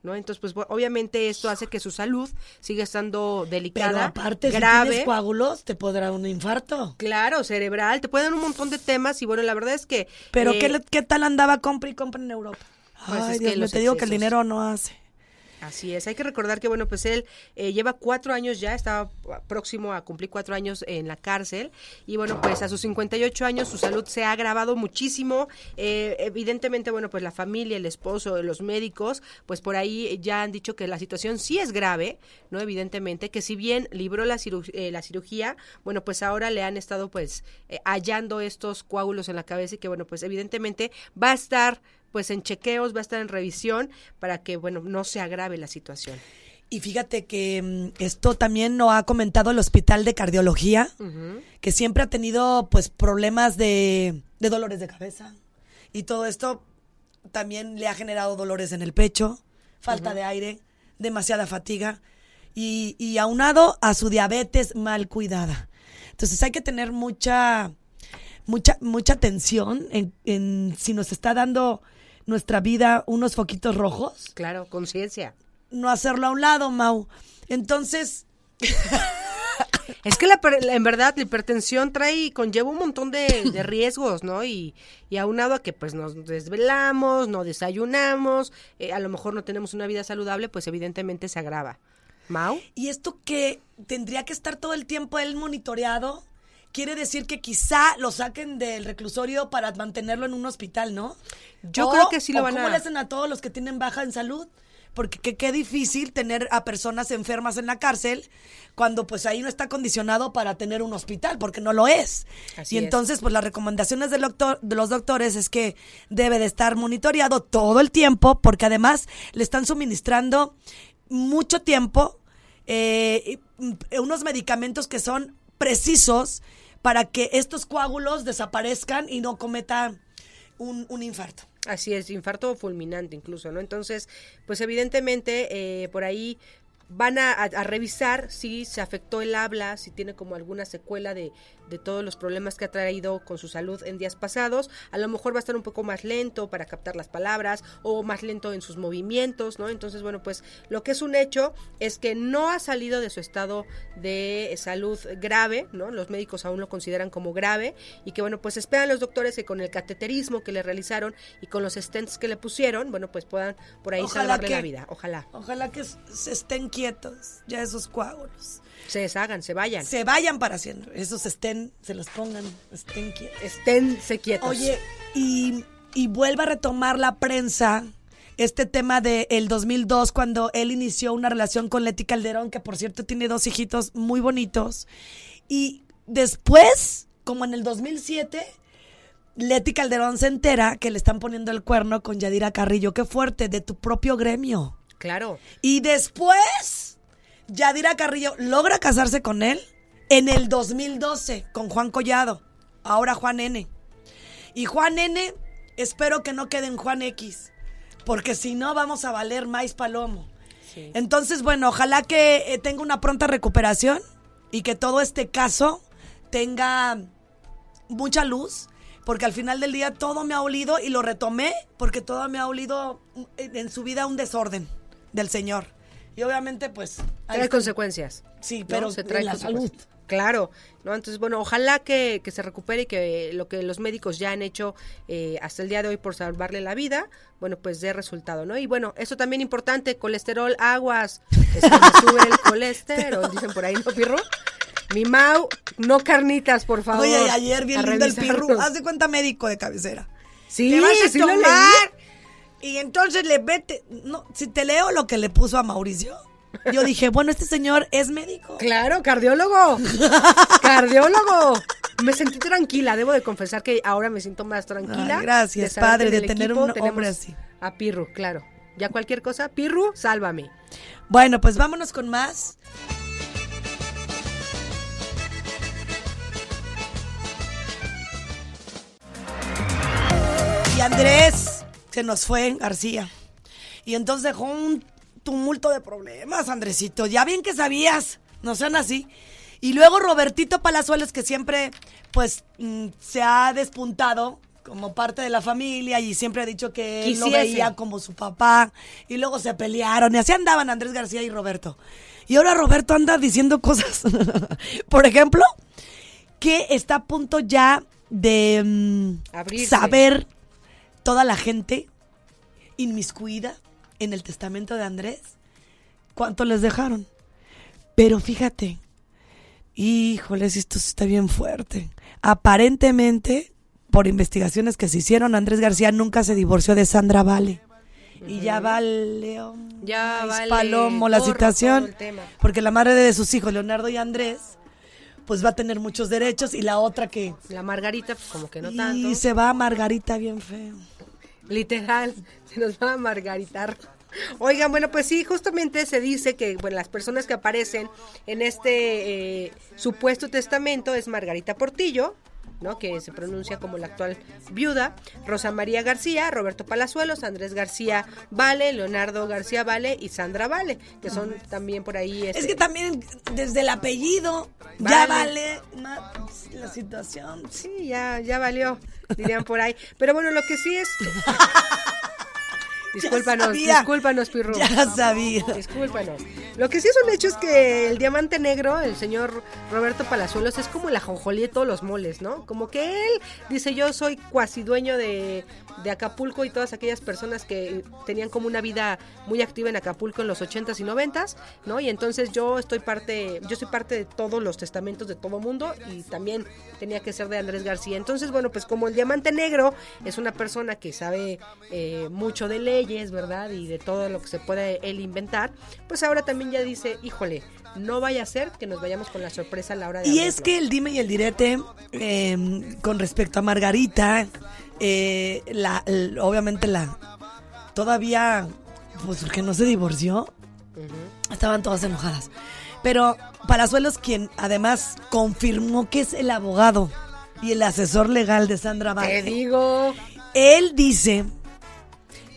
¿No? Entonces, pues obviamente esto hace que su salud siga estando delicada, Pero aparte, si grave. tienes coágulos, te podrá dar un infarto. Claro, cerebral, te pueden dar un montón de temas y bueno, la verdad es que... Pero eh, ¿qué, ¿qué tal andaba compra y compra en Europa? Pues Ay, es que Dios los te digo que el dinero no hace. Así es, hay que recordar que bueno, pues él eh, lleva cuatro años ya, estaba próximo a cumplir cuatro años en la cárcel y bueno, pues a sus 58 años su salud se ha agravado muchísimo, Eh, evidentemente bueno, pues la familia, el esposo, los médicos, pues por ahí ya han dicho que la situación sí es grave, ¿no? Evidentemente, que si bien libró la, eh, la cirugía, bueno, pues ahora le han estado pues eh, hallando estos coágulos en la cabeza y que bueno, pues evidentemente va a estar pues en chequeos, va a estar en revisión para que, bueno, no se agrave la situación. Y fíjate que mm, esto también lo ha comentado el Hospital de Cardiología, que siempre ha tenido pues problemas de, de dolores de cabeza. Y todo esto también le ha generado dolores en el pecho, falta de aire, demasiada fatiga y, y aunado a su diabetes mal cuidada. Entonces hay que tener mucha, mucha, mucha atención en, en si nos está dando nuestra vida unos foquitos rojos Claro, conciencia. no hacerlo a un lado, Mau. Entonces, Es que la, en verdad la hipertensión trae, conlleva un montón de, de riesgos, ¿no? Y, y aunado a que pues nos desvelamos, no desayunamos, eh, a lo mejor no tenemos una vida saludable, pues evidentemente se agrava. Mau. ¿y esto que tendría que estar todo el tiempo él monitoreado? Quiere decir que quizá lo saquen del reclusorio para mantenerlo en un hospital, ¿no? Yo O- creo que sí lo van ¿Cómo a- le hacen a todos los que tienen baja en salud? Porque qué, difícil tener a personas enfermas en la cárcel cuando pues ahí no está condicionado para tener un hospital, porque no lo es. Así y es. entonces pues las recomendaciones del doctor, de los doctores es que debe de estar monitoreado todo el tiempo, porque además le están suministrando mucho tiempo eh, mm, unos medicamentos que son precisos para que estos coágulos desaparezcan y no cometa un, infarto. Así es, infarto fulminante incluso, ¿no? Entonces, pues evidentemente eh, por ahí van a- a revisar si se afectó el habla, si tiene como alguna secuela de, de todos los problemas que ha traído con su salud en días pasados. A lo mejor va a estar un poco más lento para captar las palabras o más lento en sus movimientos, ¿no? Entonces, bueno, pues lo que es un hecho es que no ha salido de su estado de salud grave, ¿no? Los médicos aún lo consideran como grave y que, bueno, pues esperan los doctores que con el cateterismo que le realizaron y con los stents que le pusieron, bueno, pues puedan por ahí Ojalá salvarle que- la vida. Ojalá Ojalá que se estén quietos ya esos coágulos. Se deshagan, se vayan. Se vayan para siempre. Esos estén, se los pongan, estén quietos. Esténse quietos. Oye, y, y vuelva a retomar la prensa este tema de el 2002 cuando él inició una relación con Leti Calderón, que por cierto tiene dos hijitos muy bonitos. Y después, como en el 2007, Leti Calderón se entera que le están poniendo el cuerno con Yadira Carrillo. Qué fuerte, de tu propio gremio. Claro. Y después, Yadira Carrillo logra casarse con él en el 2012 con Juan Collado. Ahora Juan N. Y Juan N, espero que no quede en Juan X. Porque si no, vamos a valer más palomo. Entonces, bueno, ojalá que eh, tenga una pronta recuperación y que todo este caso tenga mucha luz. Porque al final del día todo me ha olido y lo retomé porque todo me ha olido en su vida un desorden del Señor. Y obviamente, pues. ahí Trae consecuencias. Sí, ¿no? pero se trae la salud. Claro, ¿no? Entonces, bueno, ojalá que, que se recupere y que lo que los médicos ya han hecho eh, hasta el día de hoy por salvarle la vida, bueno, pues dé resultado, ¿no? Y bueno, eso también importante, colesterol, aguas, es que sube el [LAUGHS] colesterol, dicen por ahí, ¿no, Pirro? Mi Mau, no carnitas, por favor. Oye, ayer bien lindo el pirru. Haz de cuenta médico de cabecera. Sí, Te vas a sí lo leí. Y entonces le vete. No, si te leo lo que le puso a Mauricio, yo dije, bueno, este señor es médico. Claro, cardiólogo. [LAUGHS] cardiólogo. Me sentí tranquila, debo de confesar que ahora me siento más tranquila. Ay, gracias, padre, de tener un hombre así. A Pirru, claro. Ya cualquier cosa, Pirru, sálvame. Bueno, pues vámonos con más. Y Andrés se nos fue, García. Y entonces dejó un tumulto de problemas, Andresito. Ya bien que sabías, no sean así. Y luego Robertito Palazuelos, que siempre, pues, mm, se ha despuntado como parte de la familia y siempre ha dicho que él lo veía como su papá. Y luego se pelearon y así andaban Andrés García y Roberto. Y ahora Roberto anda diciendo cosas. [LAUGHS] Por ejemplo, que está a punto ya de mm, saber toda la gente inmiscuida en el testamento de Andrés cuánto les dejaron. Pero fíjate, híjoles, esto está bien fuerte. Aparentemente, por investigaciones que se hicieron, Andrés García nunca se divorció de Sandra Vale. Y ya vale, Ya vale palomo la situación. Porque la madre de sus hijos, Leonardo y Andrés, pues va a tener muchos derechos y la otra que... La Margarita, pues como que no tanto. Y se va a Margarita bien feo. Literal, se nos va a margaritar. Oigan, bueno, pues sí, justamente se dice que bueno, las personas que aparecen en este eh, supuesto testamento es Margarita Portillo, ¿no? que se pronuncia como la actual viuda, Rosa María García, Roberto Palazuelos, Andrés García Vale, Leonardo García Vale y Sandra Vale, que son también por ahí... Es este, que también desde el apellido ya Vale. más la situación. Sí, ya, ya valió, dirían por ahí. Pero bueno, lo que sí es... [LAUGHS] [LAUGHS] Discúlpanos, sabía. discúlpanos, Pirru. Ya sabía. Discúlpanos. Lo que sí es un hecho es que el diamante negro, el señor Roberto Palazuelos, es como la jonjolí de todos los moles, ¿no? Como que él dice, yo soy cuasi dueño de, de Acapulco y todas aquellas personas que tenían como una vida muy activa en Acapulco en los 80s y 90s, ¿no? Y entonces yo estoy parte, yo soy parte de todos los testamentos de todo mundo y también tenía que ser de Andrés García. Entonces, bueno, pues como el diamante negro es una persona que sabe eh, mucho de leyes, ¿verdad? Y de todo lo que se puede él inventar, pues ahora también ya dice, híjole, no vaya a ser que nos vayamos con la sorpresa a la hora de Y abrirlo". es que el dime y el direte eh, con respecto a Margarita, eh, la, obviamente la todavía, pues porque no se divorció, estaban todas enojadas. Pero Palazuelos, quien además confirmó que es el abogado y el asesor legal de Sandra Te Valle, digo, él dice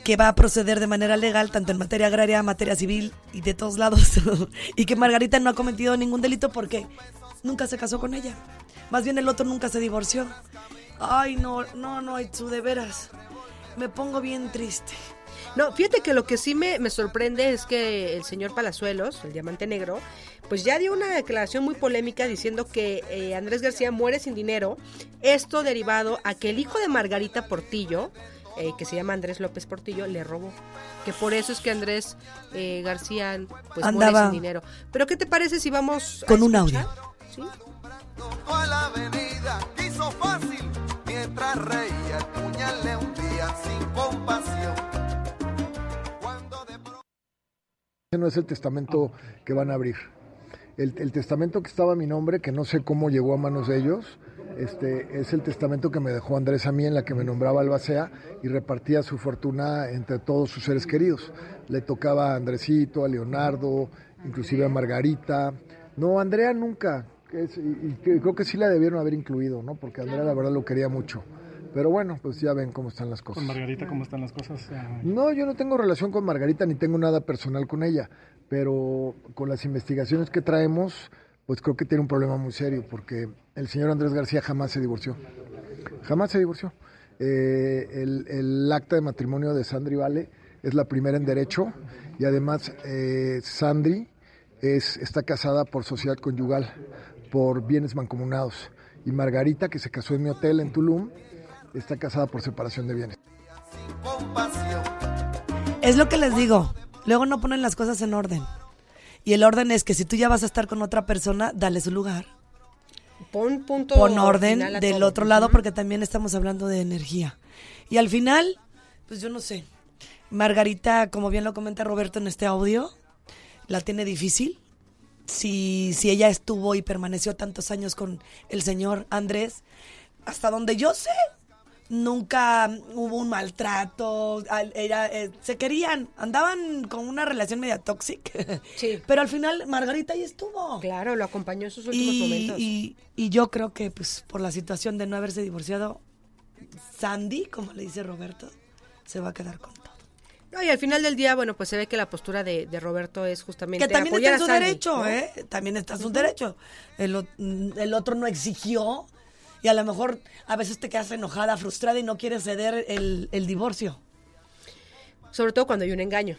que va a proceder de manera legal, tanto en materia agraria, materia civil y de todos lados. [LAUGHS] y que Margarita no ha cometido ningún delito porque nunca se casó con ella. Más bien el otro nunca se divorció. Ay, no, no, no, Itzu, de veras. Me pongo bien triste. No, fíjate que lo que sí me, me sorprende es que el señor Palazuelos, el diamante negro, pues ya dio una declaración muy polémica diciendo que eh, Andrés García muere sin dinero. Esto derivado a que el hijo de Margarita Portillo, eh, que se llama Andrés López Portillo, le robó. Que por eso es que Andrés eh, García pues muere sin dinero. Pero ¿qué te parece si vamos a Con un escuchar? audio. ¿Sí? A la avenida, quiso fácil, mientras reía el puñal le hundía sin compasión. no es el testamento que van a abrir. El, testamento que estaba a mi nombre, que no sé cómo llegó a manos de ellos, este, es el testamento que me dejó Andrés a mí, en la que me nombraba albacea y repartía su fortuna entre todos sus seres queridos. Le tocaba a Andresito, a Leonardo, inclusive a Margarita. No, Andrea nunca, es- y, y creo que sí la debieron haber incluido, ¿no? Porque Andrea la verdad lo quería mucho. Pero bueno, pues ya ven cómo están las cosas. Con Margarita, ¿cómo están las cosas? Ah, No, yo no tengo relación con Margarita ni tengo nada personal con ella, pero con las investigaciones que traemos, pues creo que tiene un problema muy serio, porque el señor Andrés García jamás se divorció. Jamás se divorció. Eh, el, el acta de matrimonio de Sandri Vale es la primera en derecho y además eh, Sandri es, está casada por sociedad conyugal, por bienes mancomunados. Y Margarita, que se casó en mi hotel en Tulum, está casada por separación de bienes. Es lo que les digo. Luego no ponen las cosas en orden. Y el orden es que si tú ya vas a estar con otra persona, dale su lugar. Pon punto Pon orden del todo. otro lado porque también estamos hablando de energía. Y al final, pues yo no sé. Margarita, como bien lo comenta Roberto en este audio, la tiene difícil. Si, si ella estuvo y permaneció tantos años con el señor Andrés, hasta donde yo sé, nunca hubo un maltrato, al- era, eh, se querían, andaban con una relación media tóxica. [LAUGHS] Sí. Pero al final Margarita ahí estuvo. Claro, lo acompañó en sus últimos Y, momentos. y- y yo creo que pues por la situación de no haberse divorciado, Sandy, como le dice Roberto, se va a quedar con. No, y al final del día, bueno, pues se ve que la postura de, de Roberto es justamente Que también apoyar está en su Sandy, derecho, ¿no? ¿eh? También está en su derecho. El, o- el otro no exigió y a lo mejor a veces te quedas enojada, frustrada y no quieres ceder el, el divorcio. Sobre todo cuando hay un engaño.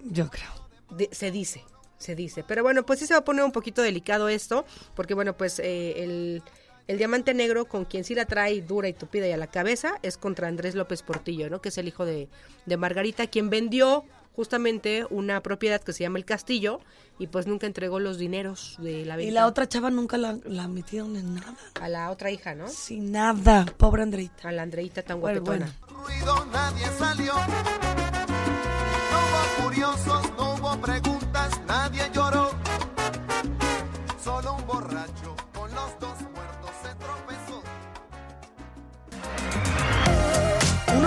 Yo creo. De- se dice, se dice. Pero bueno, pues sí se va a poner un poquito delicado esto, porque bueno, pues eh, el, el diamante negro con quien sí la trae dura y tupida y a la cabeza es contra Andrés López Portillo, ¿no? Que es el hijo de, de Margarita, quien vendió justamente una propiedad que se llama El Castillo y pues nunca entregó los dineros de la venta. Y la otra chava nunca la, la metieron en nada. A la otra hija, ¿no? Sin nada, pobre Andreita. A la Andreita tan Bueno, guapetona. ruido nadie salió. No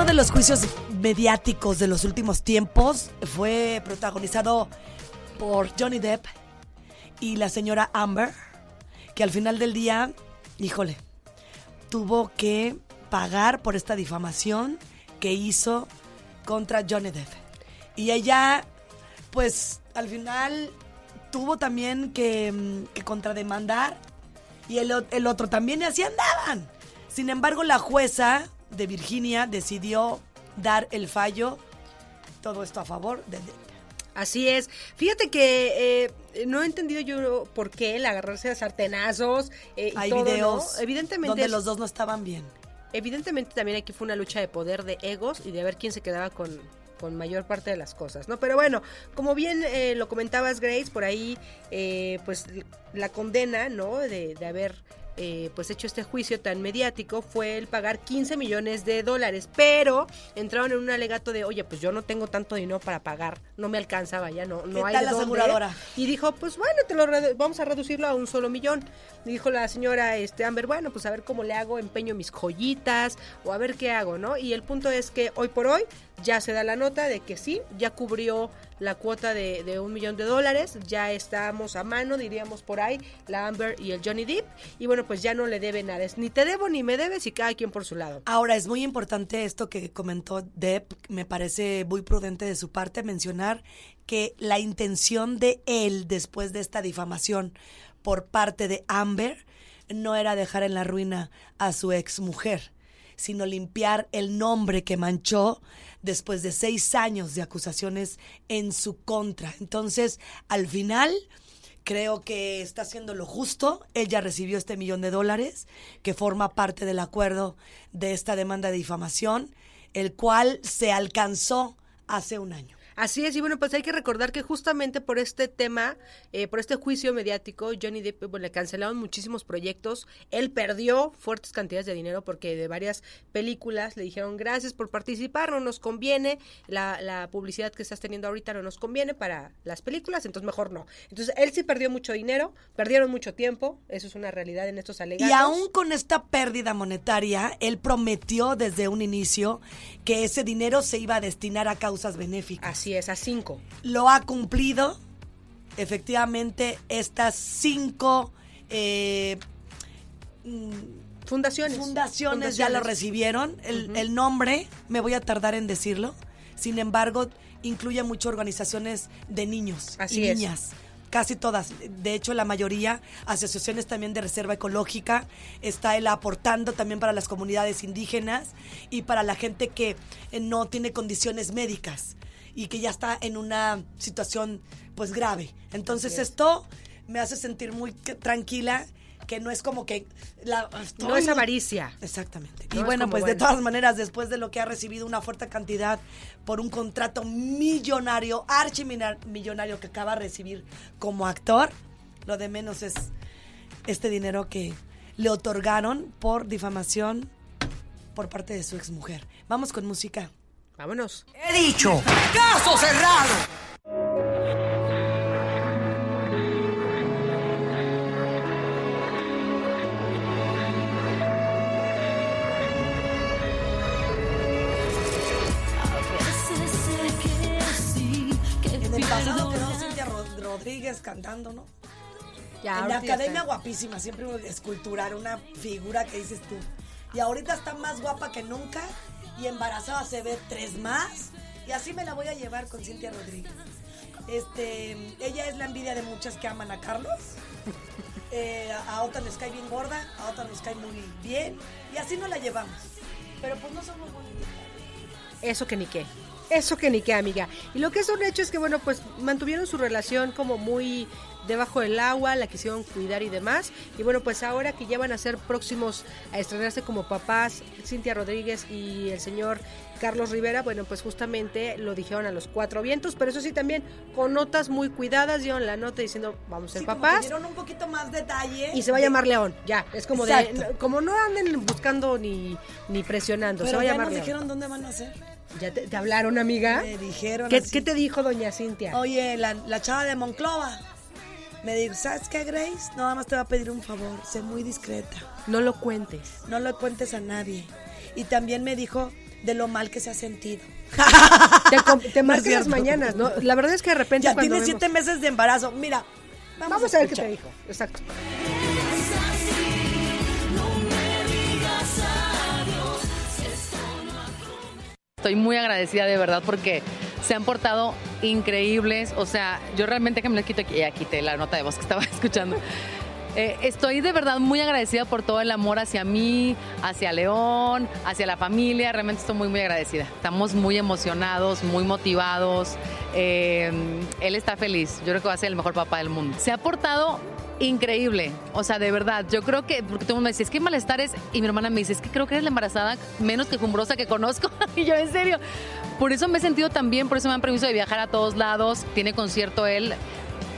de los juicios mediáticos de los últimos tiempos fue protagonizado por Johnny Depp y la señora Amber, que al final del día, híjole, tuvo que pagar por esta difamación que hizo contra Johnny Depp. Y ella, pues, al final tuvo también que, mm, que contrademandar y el, el otro también, y así andaban. Sin embargo, la jueza de Virginia decidió dar el fallo, todo esto a favor de. Así es. Fíjate que eh, no he entendido yo por qué el agarrarse a sartenazos. eh, y Hay todo, videos ¿no? Evidentemente. donde es- los dos no estaban bien. Evidentemente también aquí fue una lucha de poder, de egos y de ver quién se quedaba con, con mayor parte de las cosas, ¿no? Pero bueno, como bien eh, lo comentabas, Grace, por ahí, eh, pues la condena, ¿no? De, de haber eh, pues hecho este juicio tan mediático fue el pagar 15 millones de dólares, pero entraron en un alegato de, oye, pues yo no tengo tanto dinero para pagar, no me alcanza, vaya, no, no ¿Qué hay tal de la dónde". aseguradora? Y dijo, pues bueno, te lo vamos a reducirlo a un solo millón. Y dijo la señora este, Amber, bueno, pues a ver cómo le hago, empeño mis joyitas o a ver qué hago, ¿no? Y el punto es que hoy por hoy ya se da la nota de que sí, ya cubrió la cuota de, un millón de dólares, ya estamos a mano, diríamos por ahí, la Amber y el Johnny Depp. Y bueno, pues ya no le debe nada, es ni te debo ni me debes y cada quien por su lado. Ahora, es muy importante esto que comentó Depp, me parece muy prudente de su parte mencionar que la intención de él después de esta difamación por parte de Amber no era dejar en la ruina a su ex mujer, sino limpiar el nombre que manchó después de seis años de acusaciones en su contra. Entonces, al final, Creo que está haciendo lo justo. Ella recibió este millón de dólares que forma parte del acuerdo de esta demanda de difamación, el cual se alcanzó hace un año. Así es, y bueno, pues hay que recordar que justamente por este tema, eh, por este juicio mediático, Johnny Depp pues, le cancelaron muchísimos proyectos. Él perdió fuertes cantidades de dinero porque de varias películas le dijeron gracias por participar, no nos conviene, la, la publicidad que estás teniendo ahorita no nos conviene para las películas, entonces mejor no. Entonces él sí perdió mucho dinero, perdieron mucho tiempo, eso es una realidad en estos alegatos. Y aún con esta pérdida monetaria, él prometió desde un inicio que ese dinero se iba a destinar a causas benéficas. Es, a cinco. Lo ha cumplido. Efectivamente, estas cinco eh, mm, fundaciones, fundaciones ya lo recibieron. El, el nombre, me voy a tardar en decirlo. Sin embargo, incluye muchas organizaciones de niños Así y es. niñas. Casi todas. De hecho, la mayoría, asociaciones también de reserva ecológica, está él aportando también para las comunidades indígenas y para la gente que eh, no tiene condiciones médicas y que ya está en una situación pues grave. Entonces es. esto me hace sentir muy tranquila que no es como que la No es avaricia. Exactamente. No y bueno, pues de todas maneras, después de lo que ha recibido una fuerte cantidad por un contrato millonario, archimillonario que acaba de recibir como actor, lo de menos es este dinero que le otorgaron por difamación por parte de su exmujer. Vamos con música. Vámonos. He dicho, caso cerrado. En el pasado quedó Cintia Rod- Rodríguez cantando, ¿no? Ya, en la ahorita academia está. guapísima, siempre esculturar una figura que dices tú. Y ahorita está más guapa que nunca y embarazada se ve tres más. Y así me la voy a llevar con Cintia Rodríguez. Este, ella es la envidia de muchas que aman a Carlos. [LAUGHS] Eh, a otra les cae bien gorda, a otra les cae muy bien. Y así no la llevamos. Pero pues no somos bonitas. Eso que ni qué. Eso que ni qué, amiga. Y lo que es un hecho es que, bueno, pues mantuvieron su relación como muy debajo del agua, la quisieron cuidar y demás. Y bueno, pues ahora que ya van a ser próximos a estrenarse como papás, Cintia Rodríguez y el señor Carlos Rivera, bueno, pues justamente lo dijeron a los cuatro vientos, pero eso sí también con notas muy cuidadas, dieron la nota diciendo, vamos a ser Sí, papás. dieron un poquito más detalle. Y se va a llamar León, ya. Es como Exacto. de. Como no anden buscando ni, ni presionando, se va a ya llamar nos León. dijeron dónde van a hacer. ¿Ya te, te hablaron, amiga? Me dijeron ¿Qué, así. qué te dijo doña Cintia? Oye, la, la chava de Monclova me dijo, ¿sabes qué, Grace? Nada más te va a pedir un favor, sé muy discreta. No lo cuentes. No lo cuentes a nadie. Y también me dijo de lo mal que se ha sentido. [LAUGHS] Te, te No es marca las mañanas, ¿no? La verdad es que de repente Ya tiene vemos- siete meses de embarazo. Mira, vamos, Vamos a ver qué te dijo. Exacto. Estoy muy agradecida de verdad porque se han portado increíbles. O sea, yo realmente que me lo quito aquí, ya quité la nota de voz que estaba [LAUGHS] escuchando. Eh, estoy de verdad muy agradecida por todo el amor hacia mí, hacia León, hacia la familia. Realmente estoy muy, muy agradecida. Estamos muy emocionados, muy motivados. Eh, él está feliz. Yo creo que va a ser el mejor papá del mundo. Se ha portado increíble. O sea, de verdad, yo creo que, porque mundo me dice, es que hay malestares. Y mi hermana me dice, es que creo que eres la embarazada menos quejumbrosa que conozco. [LAUGHS] y yo, en serio. Por eso me he sentido tan bien, por eso me han permiso de viajar a todos lados. Tiene concierto él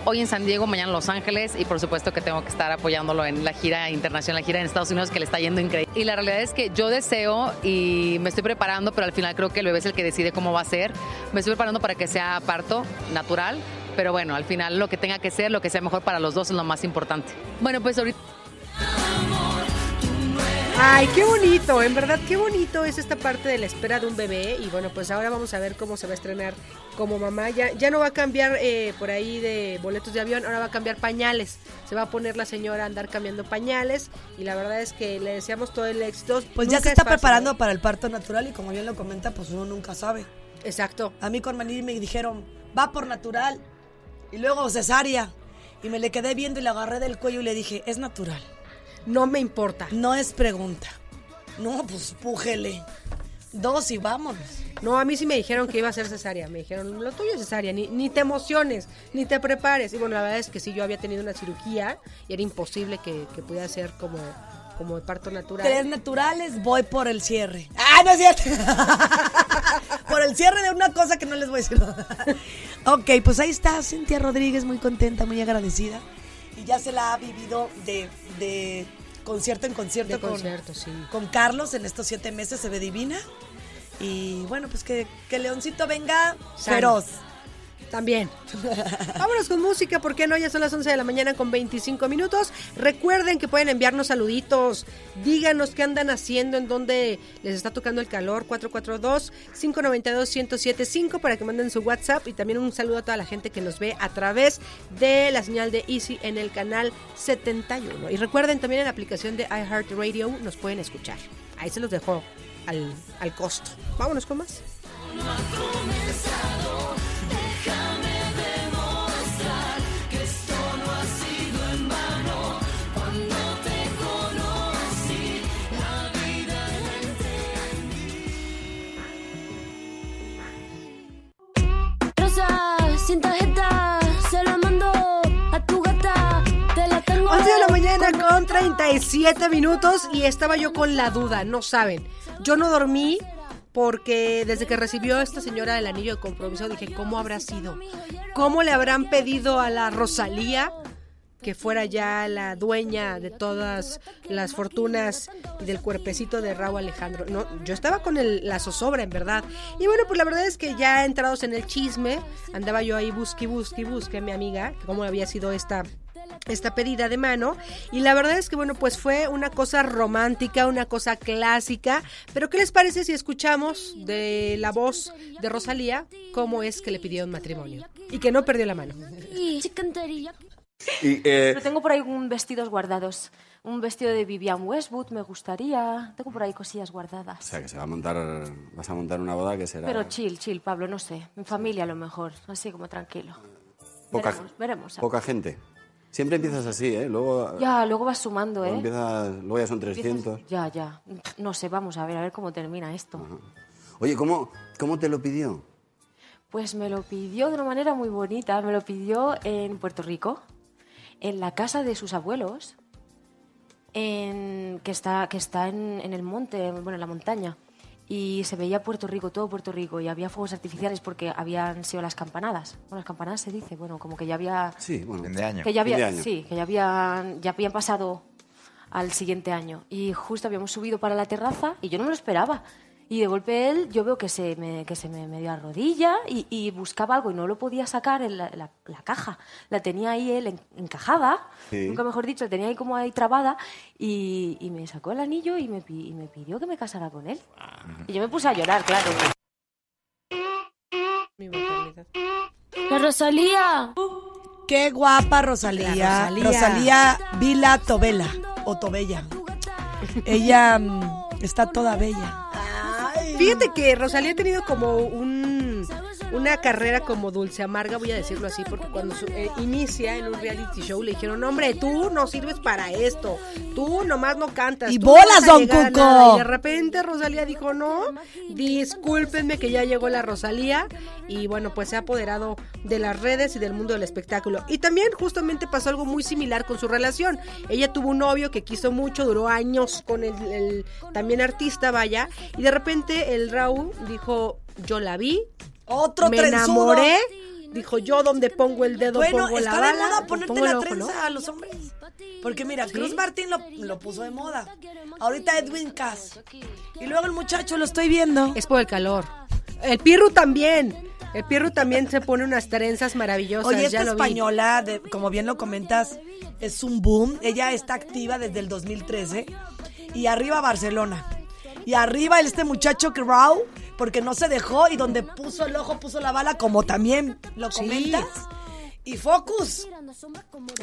hoy en San Diego, mañana en Los Ángeles y por supuesto que tengo que estar apoyándolo en la gira internacional, la gira en Estados Unidos que le está yendo increíble. Y la realidad es que yo deseo y me estoy preparando, pero al final creo que el bebé es el que decide cómo va a ser. Me estoy preparando para que sea parto natural, pero bueno, al final lo que tenga que ser, lo que sea mejor para los dos es lo más importante. Bueno, pues ahorita... Ay, qué bonito, en verdad, qué bonito es esta parte de la espera de un bebé. Y bueno, pues ahora vamos a ver cómo se va a estrenar como mamá. Ya, ya no va a cambiar eh, por ahí de boletos de avión, ahora va a cambiar pañales. Se va a poner la señora a andar cambiando pañales. Y la verdad es que le deseamos todo el éxito. Pues ya se es está fácil, preparando ¿eh? para el parto natural y como bien lo comenta, pues uno nunca sabe. Exacto. A mí con Manili me dijeron, va por natural y luego cesárea. Y me le quedé viendo y le agarré del cuello y le dije, es natural. No me importa. No es pregunta. No, pues pújele. Dos y vámonos. No, a mí sí me dijeron que iba a ser cesárea. Me dijeron, lo tuyo es cesárea, ni, ni te emociones, ni te prepares. Y bueno, la verdad es que sí, yo había tenido una cirugía y era imposible que, que pudiera ser como, como de parto natural. Tres naturales, voy por el cierre. ¡Ah, no es cierto! [LAUGHS] Por el cierre de una cosa que no les voy a decir. [LAUGHS] ok, pues ahí está Cintia Rodríguez, muy contenta, muy agradecida. Y ya se la ha vivido de, de concierto en concierto, De con, concierto, sí. con Carlos en estos siete meses, se ve divina. Y bueno, pues que, que Leoncito venga Sano. feroz. También. Vámonos con música, ¿por qué no? Ya son las 11 de la mañana con 25 minutos. Recuerden que pueden enviarnos saluditos. Díganos qué andan haciendo, en dónde les está tocando el calor. 442-592-1075 para que manden su WhatsApp. Y también un saludo a toda la gente que nos ve a través de la señal de Easy en el canal 71. Y recuerden también en la aplicación de iHeartRadio nos pueden escuchar. Ahí se los dejo al, al costo. Vámonos con más. Sin tarjeta, se la mando a tu gata. Te la tengo. 11 de la mañana con 37 minutos y estaba yo con la duda, no saben. Yo no dormí porque desde que recibió esta señora el anillo de compromiso dije, ¿cómo habrá sido? ¿Cómo le habrán pedido a la Rosalía que fuera ya la dueña de todas las fortunas y del cuerpecito de Raúl Alejandro? No, yo estaba con el, la zozobra, en verdad. Y bueno, pues la verdad es que ya entrados en el chisme, andaba yo ahí busque, busque, busque, mi amiga, cómo había sido esta esta pedida de mano y la verdad es que bueno pues fue una cosa romántica una cosa clásica pero qué les parece si escuchamos de la voz de Rosalía cómo es que le pidieron matrimonio y que no perdió la mano. Y, [LAUGHS] eh, Pero tengo por ahí un vestidos guardados. Un vestido de Vivian Westwood me gustaría. Tengo por ahí cosillas o guardadas. sea, que se va a montar, vas a montar una boda que será Pero chill, chill, Pablo, no sé. Mi familia a lo mejor. Así como tranquilo. poca, veremos, veremos. poca gente. Siempre empiezas así, ¿eh? Luego, Ya, luego vas sumando, luego ¿eh? empiezas- luego ya son Empiezas- 300. Ya, ya. No sé, vamos a ver, a ver cómo termina esto. Oye, ¿cómo, ¿cómo te lo pidió? Pues me lo pidió de una manera muy bonita. Me lo pidió en Puerto Rico, en la casa de sus abuelos, en, que está, que está en, en el monte, bueno, en la montaña. Y se veía Puerto Rico, todo Puerto Rico, y había fuegos artificiales porque habían sido las campanadas. Bueno, las campanadas se dice, bueno, como que ya había... Sí, bueno. Fin de año. Que ya Fin de había, año. sí, que ya habían, ya habían pasado al siguiente año. Y justo habíamos subido para la terraza y yo no me lo esperaba. Y de golpe él, yo veo que se me, que se me, me dio a rodilla y, y buscaba algo y no lo podía sacar en la, la- la caja. La tenía ahí él en- encajada, Sí. nunca mejor dicho, la tenía ahí como ahí trabada y, y me sacó el anillo y me, pi- y me pidió que me casara con él. Y yo me puse a llorar, claro. La Rosalía. Qué guapa Rosalía. La Rosalía, Rosalía. Vila Tobela o Tobella. Ella mm, está toda bella. Fíjate que Rosalía ha tenido como un, una carrera como dulce amarga, voy a decirlo así, porque cuando su- eh, inicia en un reality show le dijeron, hombre, tú no sirves para esto, tú nomás no cantas. Y no bolas, don Cuco. nada". Y de repente Rosalía dijo, no, discúlpenme que ya llegó la Rosalía y bueno, pues se ha apoderado de las redes y del mundo del espectáculo. Y también justamente pasó algo muy similar con su relación. Ella tuvo un novio que quiso mucho, duró años con el, el también artista, vaya, y de repente el Raúl dijo, yo la vi, Otro me trenzudo. enamoré, dijo yo donde pongo el dedo Bueno, pongo la está de bala, moda ponerte la ojo, trenza ¿no? a los hombres. Porque mira, Cruz Martín lo, lo puso de moda. Ahorita Edwin Cass. Y luego el muchacho lo estoy viendo. Es por el calor. El Pirru también. El Pirru también se pone unas trenzas maravillosas. Oye, ya esta lo española, de- como bien lo comentas, es un boom. Ella está activa desde el 2013. Y arriba Barcelona. Y arriba este muchacho que Rau, porque no se dejó y donde puso el ojo puso la bala, como también lo Sí. comentas. Y Focus.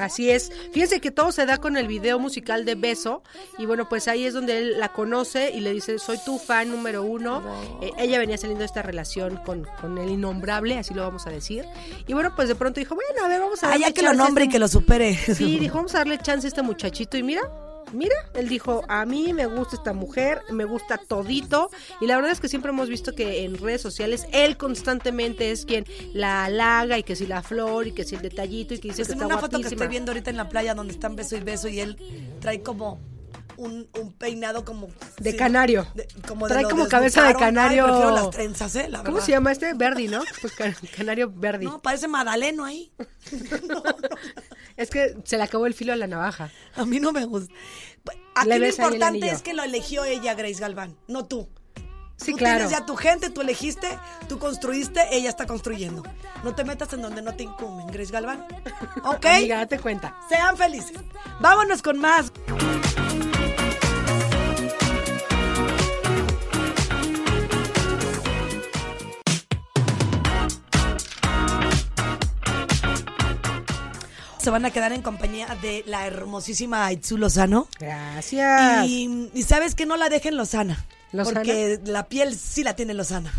Así es. Fíjense que todo se da con el video musical de Beso. Y bueno, pues ahí es donde él la conoce y le dice, soy tu fan número uno. Eh, ella venía saliendo de esta relación con, con el innombrable, así lo vamos a decir. Y bueno, pues de pronto dijo, bueno, a ver, vamos a Ah, ya que lo a nombre y este que lo supere. Sí, dijo, vamos a darle chance a este muchachito y mira, mira, él dijo, a mí me gusta esta mujer, me gusta todito y la verdad es que siempre hemos visto que en redes sociales él constantemente es quien la halaga y que si la flor y que si el detallito y que dice Pues que está una foto que estoy viendo ahorita en la playa donde están beso y beso y él trae como un, un peinado como... De sí, canario. de- como Trae como cabeza de. Ay, canario. prefiero las trenzas, ¿eh? La ¿Cómo verdad. se llama este? Verdi, ¿no? Pues ca- canario Verdi. No, parece Madaleno ahí. [LAUGHS] [LAUGHS] Es que se le acabó el filo a la navaja. A mí no me gusta. Aquí Le lo importante es que lo eligió ella, Grace Galván, no tú. Sí, tú claro. tienes ya tu gente, tú elegiste, tú construiste, ella está construyendo. No te metas en donde no te incumben, Grace Galván. [LAUGHS] ¿Ok? Amiga, date cuenta. Sean felices. Vámonos con más. Se van a quedar en compañía de la hermosísima Aitzu Lozano. Gracias. Y, y sabes que no la dejen Lozana. ¿Lozana? Porque la piel sí la tiene Lozana.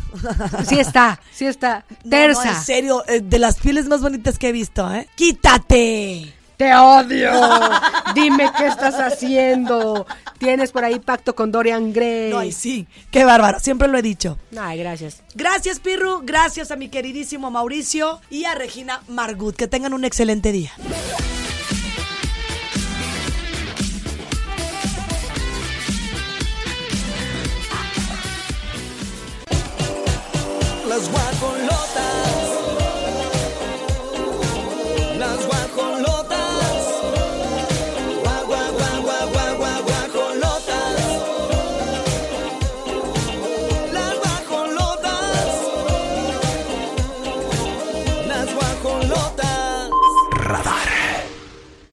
Sí está, sí está. No, Terza. no, en serio, eh, de las pieles más bonitas que he visto, ¿eh? ¡Quítate! Te odio. Dime qué estás haciendo. Tienes por ahí pacto con Dorian Gray. No, ay, sí, qué bárbaro, siempre lo he dicho. Ay, gracias. Gracias, Pirru, gracias a mi queridísimo Mauricio y a Regina Margut. Que tengan un excelente día. Las guacolotas.